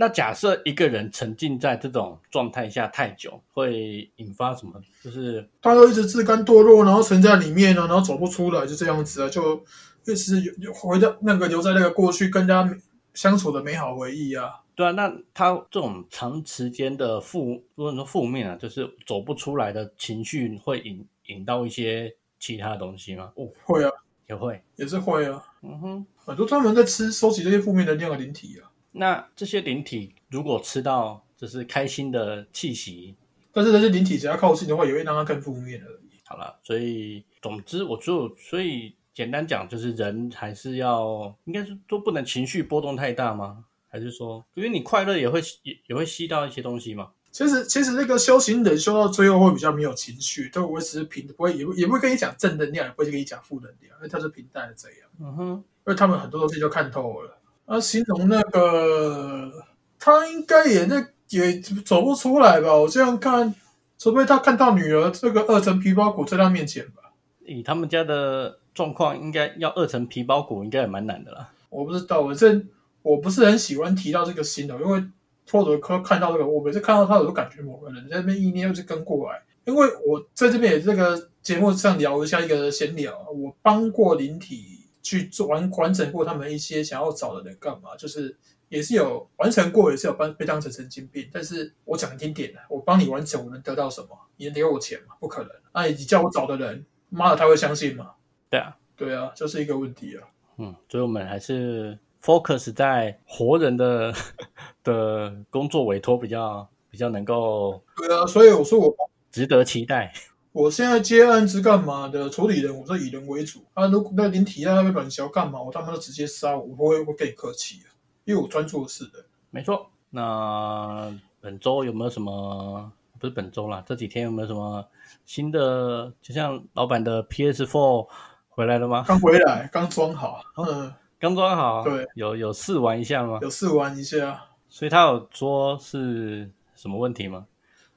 那假设一个人沉浸在这种状态下太久，会引发什么？就是他都一直自甘堕落，然后沉在里面呢，然后走不出来，就这样子啊，就一直有有回到那个留在那个过去跟大家相处的美好回忆啊。对啊，那他这种长时间的负，如果说负面啊，就是走不出来的情绪，会引引到一些其他的东西吗？哦，会啊，也会，也是会啊，嗯哼。很多专门在吃收集这些负面能量的灵体啊。那这些灵体如果吃到就是开心的气息，但是这些灵体只要靠近的话，也会让它更负面而已。好了，所以总之，我就所以简单讲，就是人还是要，应该是都不能情绪波动太大吗？还是说，因为你快乐也会也也会吸到一些东西嘛？其实，其实那个修行人修到最后会比较没有情绪，都维持平，不会也不也不会跟你讲正能量，也不会跟你讲负能量，因为他是平淡的这样。嗯哼，因为他们很多东西就看透了。而形容那个，他应该也那也走不出来吧？我这样看，除非他看到女儿这个二层皮包骨在他面前吧。以他们家的状况，应该要二层皮包骨，应该也蛮难的啦。我不知道，我这我不是很喜欢提到这个形容，因为托德科看到这个，我每次看到他，我都感觉某个人在那边意念又是跟过来。因为我在这边也这个节目上聊一下一个闲聊，我帮过灵体去做完完成过他们一些想要找的人干嘛，就是也是有完成过，也是有被被当成神经病。但是我讲一点的，我帮你完成，我能得到什么？你能给我钱吗？不可能。那你叫我找的人，妈的，他会相信吗？对啊，对啊，这是一个问题啊。嗯，所以我们还是 focus 在活人的 的工作委托比较比较能够对啊，所以我说我值得期待。我现在接案子干嘛的？处理人，我是以人为主。啊，如果那灵体在那边软销干嘛？我他妈就直接杀，我不会会跟你客气啊，因为我专做事的。没错，那本周有没有什么？不是本周啦，这几天有没有什么新的？就像老板的 PS Four 回来了吗？刚回来，刚装好，嗯，刚装好，对，有有试玩一下吗？有试玩一下。所以他有说是什么问题吗？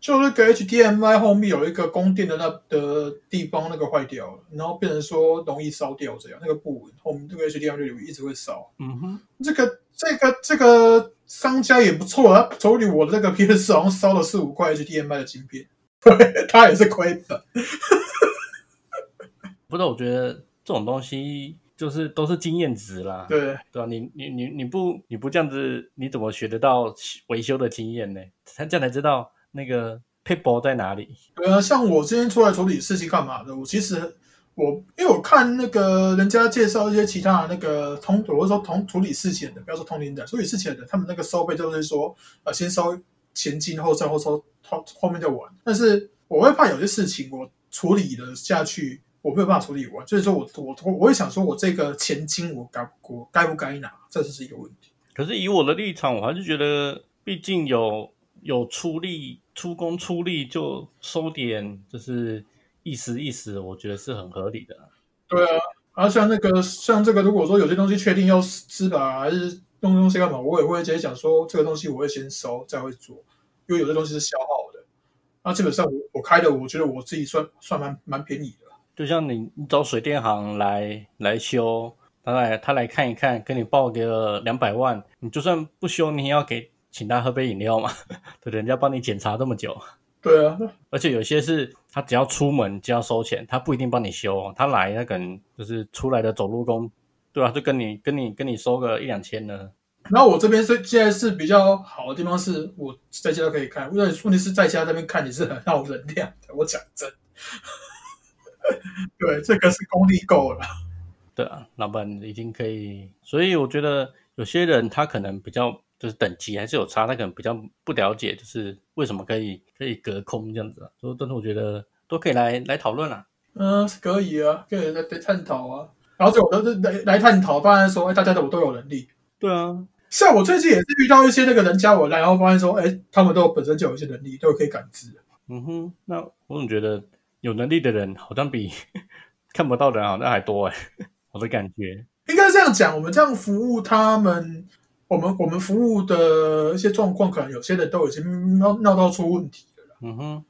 就那个 HDMI 后面有一个供电的那的地方，那个坏掉了，然后变成说容易烧掉，这样那个不稳，后面这个 HDMI 就一直会烧。嗯哼，这个这个这个商家也不错啊，处理我的那个 PS 好像烧了四五块 HDMI 的晶片，对 他也是亏的。不是，我觉得这种东西就是都是经验值啦。对对吧？你你你你不你不这样子，你怎么学得到维修的经验呢？他这样才知道。那个 people 在哪里？对啊，像我今天出来处理事情干嘛的？我其实我因为我看那个人家介绍一些其他的那个通，或者说同处理事情的，不要说同龄的，处理事情的，他们那个收费就是说，呃，先收前金后账，后收后后面再完。但是我会怕有些事情我处理了下去，我没有办法处理完，所以说我我我我会想说，我这个前金我该我该不该拿，这是一个问题。可是以我的立场，我还是觉得，毕竟有有出力。出工出力就收点，就是意思意思，我觉得是很合理的。对啊，啊像那个像这个，如果说有些东西确定要吃吧，还是弄东西干嘛，我也会直接讲说这个东西我会先收，再会做，因为有些东西是消耗的。那基本上我我开的，我觉得我自己算算蛮蛮便宜的。就像你你找水电行来来修，他来他来看一看，给你报个两百万，你就算不修，你也要给。请他喝杯饮料嘛？对，人家帮你检查这么久。对啊，而且有些是他只要出门就要收钱，他不一定帮你修。他来那可能就是出来的走路工，对啊？就跟你跟你跟你收个一两千呢。然后我这边是现在是比较好的地方，是我在家都可以看。因为问题是在家那边看你是很耗能量的。我讲真，对，这个是功力够了。对啊，老板已经可以。所以我觉得有些人他可能比较。就是等级还是有差，他可能比较不了解，就是为什么可以可以隔空这样子啊？所以，但是我觉得都可以来来讨论啊。嗯，可以啊，可以来来探讨啊。然后最后都是来来探讨，发现说，哎，大家都都有能力。对啊，像我最近也是遇到一些那个人加我来，然后发现说，哎，他们都本身就有一些能力，都可以感知。嗯哼，那我总觉得有能力的人好像比 看不到的人好像还多哎，我的感觉应该这样讲，我们这样服务他们。我们我们服务的一些状况，可能有些人都已经闹闹到出问题了啦。嗯哼，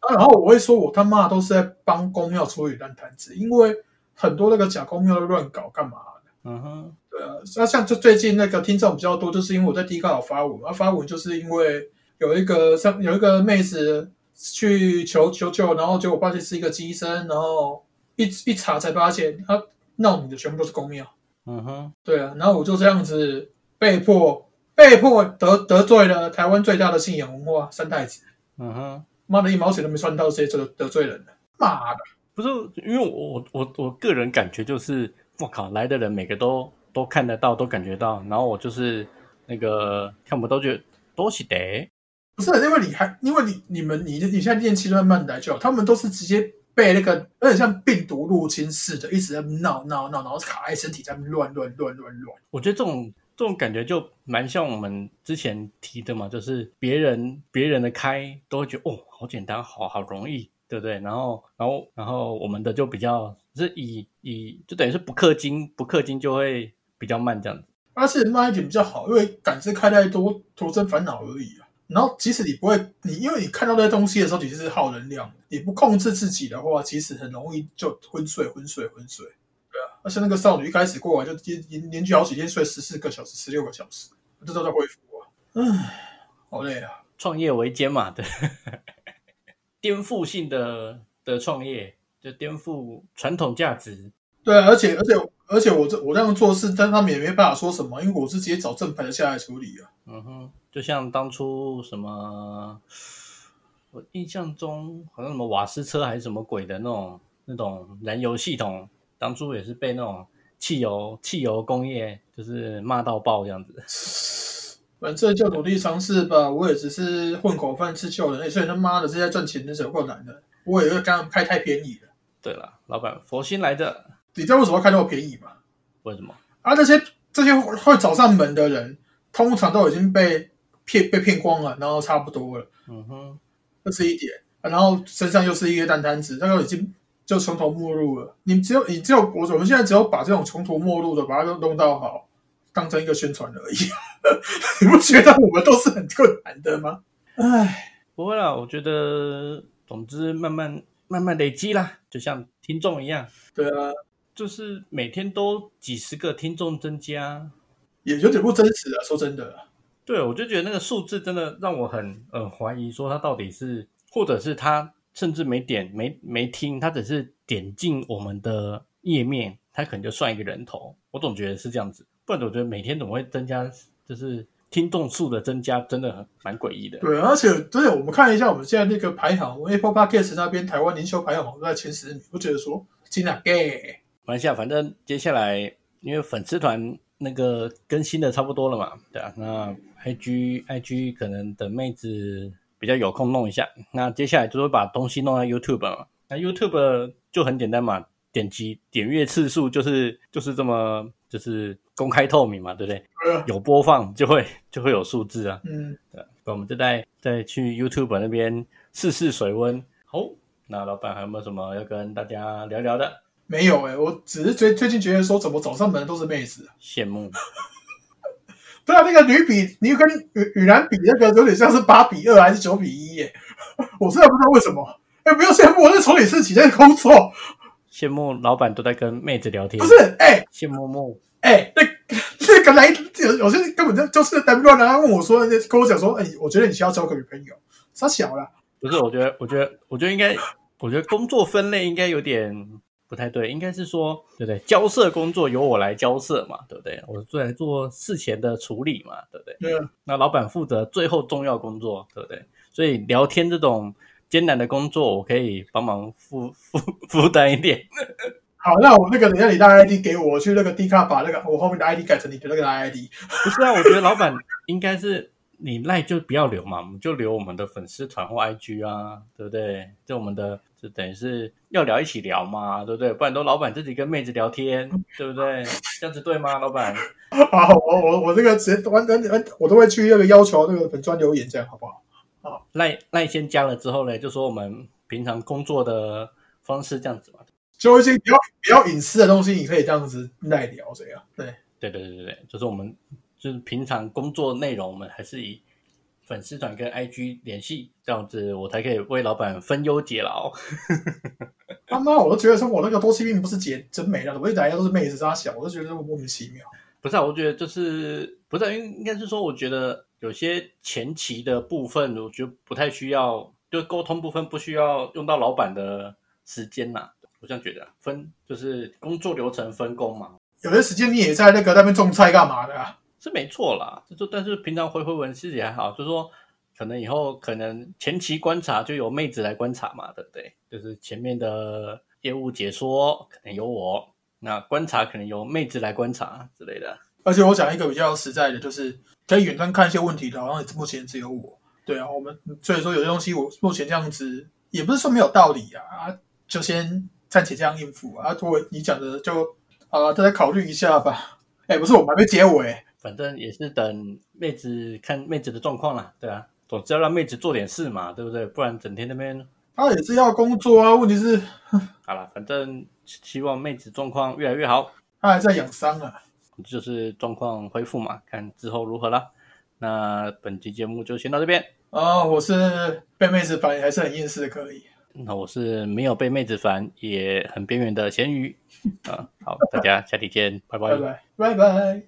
啊，然后我会说，我他妈都是在帮公庙处理烂摊子，因为很多那个假公庙都乱搞，干嘛的？嗯哼，对啊，那像就最近那个听众比较多，就是因为我在有发文，啊，发文就是因为有一个上有一个妹子去求求救，然后结果发现是一个机身，然后一一查才发现，他闹你的全部都是公庙。嗯哼，对啊，然后我就这样子被迫被迫得得罪了台湾最大的信仰文化三太子，嗯哼，妈的一毛钱都没赚到，直接得得罪人了，妈的！不是，因为我我我我个人感觉就是，我靠，来的人每个都都看得到，都感觉到，然后我就是那个看不都觉得都是得，不是因为你还因为你你们你你现在练气慢慢来就好，他们都是直接被那个有点像病毒入侵似的，一直在闹闹闹，然后卡在身体在乱乱乱乱乱。我觉得这种这种感觉就蛮像我们之前提的嘛，就是别人别人的开都会觉得哦，好简单，好好容易，对不对？然后然后然后我们的就比较是以以就等于是不氪金，不氪金就会比较慢这样子。而且慢一点比较好，因为感知开太多，徒增烦恼而已啊。然后即使你不会，你因为你看到那些东西的时候，其实是耗能量。你不控制自己的话，其实很容易就昏睡、昏睡、昏睡。对啊，而且那个少女一开始过完就连连连续好几天睡十四个小时、十六个小时，这都在恢复啊。唉，好累啊。创业维艰嘛，对，颠覆性的的创业，就颠覆传统价值。对啊，而且而且而且我这我这样做事，但他们也没办法说什么，因为我是直接找正牌的下来处理啊。嗯哼，就像当初什么，我印象中好像什么瓦斯车还是什么鬼的那种那种燃油系统，当初也是被那种汽油汽油工业就是骂到爆这样子。反正就努力尝试吧，我也只是混口饭吃就人，所以他妈的这些赚钱的是有够难的，我也会跟他们开太便宜了。对了，老板佛心来的，你知道为什么要开那么便宜吗？为什么？啊，这些这些会找上门的人，通常都已经被骗被骗光了，然后差不多了，嗯哼，这是一点。啊然后身上又是一个烂摊子，那个已经就穷途末路了。你只有你只有我我们现在只有把这种穷途末路的把它弄到好，当成一个宣传而已。你不觉得我们都是很困难的吗？唉，不会啦，我觉得总之慢慢慢慢累积啦，就像听众一样，对啊，就是每天都几十个听众增加，也有点不真实啊。说真的，对，我就觉得那个数字真的让我很呃怀疑，说他到底是，或者是他甚至没点没没听，他只是点进我们的页面，他可能就算一个人头。我总觉得是这样子，不然我觉得每天怎么会增加，就是听众数的增加，真的很蛮诡异的。对，而且真的我们看一下我们现在那个排行，我们 Apple Podcast 那边台湾年销排行在前十名，我觉得说真的 gay。马来西亚，反正接下来因为粉丝团那个更新的差不多了嘛，对啊，那 IG IG 可能等妹子比较有空弄一下，那接下来就会把东西弄到 YouTube 嘛，那 YouTube 就很简单嘛，点击点阅次数就是就是这么就是公开透明嘛，对不对？呃有播放就会就会有数字啊，嗯，对我们就再再去 YouTube 那边试试水温。好，那老板还有没有什么要跟大家聊聊的？没有哎、我只是最最近觉得说怎么找上门的都是妹子啊。羡慕。对啊，那个女比你跟女女男比那个有点像是八比二还是九比一耶，我真的不知道为什么。哎、不要羡慕我，是处理事情在工作，羡慕老板都在跟妹子聊天，不是？哎、羡慕慕哎、那那个来有有些根本就就是单乱啊。他问我说，跟我讲说，哎、我觉得你需要交个女朋友，傻小了。不是？我觉得，我觉得，我觉得应该，我觉得工作分类应该有点不太对，应该是说，对不对？交涉工作由我来交涉嘛，对不对？我做来做事前的处理嘛，对不对？对啊，那老板负责最后重要工作，对不对？所以聊天这种艰难的工作，我可以帮忙负负负担一点。好，那我那个等一下你的 ID 给我，我去那个 D 卡把那个我后面的 ID 改成你的那个 ID。不是啊，我觉得老板应该是你赖就不要留嘛，我们就留我们的粉丝团或 IG 啊，对不对？就我们的就等于是要聊一起聊嘛，对不对？不然都老板自己跟妹子聊天，对不对？这样子对吗，老板？好，我我我这个直接完完完，我都会去那个要求那个粉专留言，这样好不好？好赖赖先加了之后呢，就说我们平常工作的方式这样子嘛。就一些比较比较隐私的东西，你可以这样子耐聊，这样对。对对对对对，就是我们就是平常工作内容，我们还是以粉丝团跟 IG 联系，这样子我才可以为老板分忧解劳。他 妈，我都觉得说我那个多妻并不是姐真没了，怎么一来都是妹子扎小，我都觉得莫名其妙。不是啊，我觉得就是不是啊，应应该是说，我觉得有些前期的部分，我觉得不太需要，就沟通部分不需要用到老板的时间呐。我这样觉得，分就是工作流程分工嘛。有些时间你也在那个那边种菜干嘛的啊？是没错啦，就是但是平常回回文其实也还好，就是说可能以后可能前期观察就由妹子来观察嘛，对不对？就是前面的业务解说可能由我，那观察可能由妹子来观察之类的。而且我讲一个比较实在的，就是可以远端看一些问题的，好像目前只有我。对啊，我们所以说有些东西我目前这样子也不是说没有道理啊，就先暂且这样应付啊。如果你讲的就啊，再考虑一下吧。哎，不是我们还没结尾，反正也是等妹子看妹子的状况啦，对啊，总之要让妹子做点事嘛，对不对？不然整天那边她也是要工作啊。问题是，好了，反正希望妹子状况越来越好。她还在养伤啊。就是状况恢复嘛，看之后如何啦。那本期节目就先到这边啊。我是被妹子烦还是很厌世的，可以。那我是没有被妹子烦，也很边缘的咸鱼啊。好，大家下期见，拜拜，拜拜，拜拜。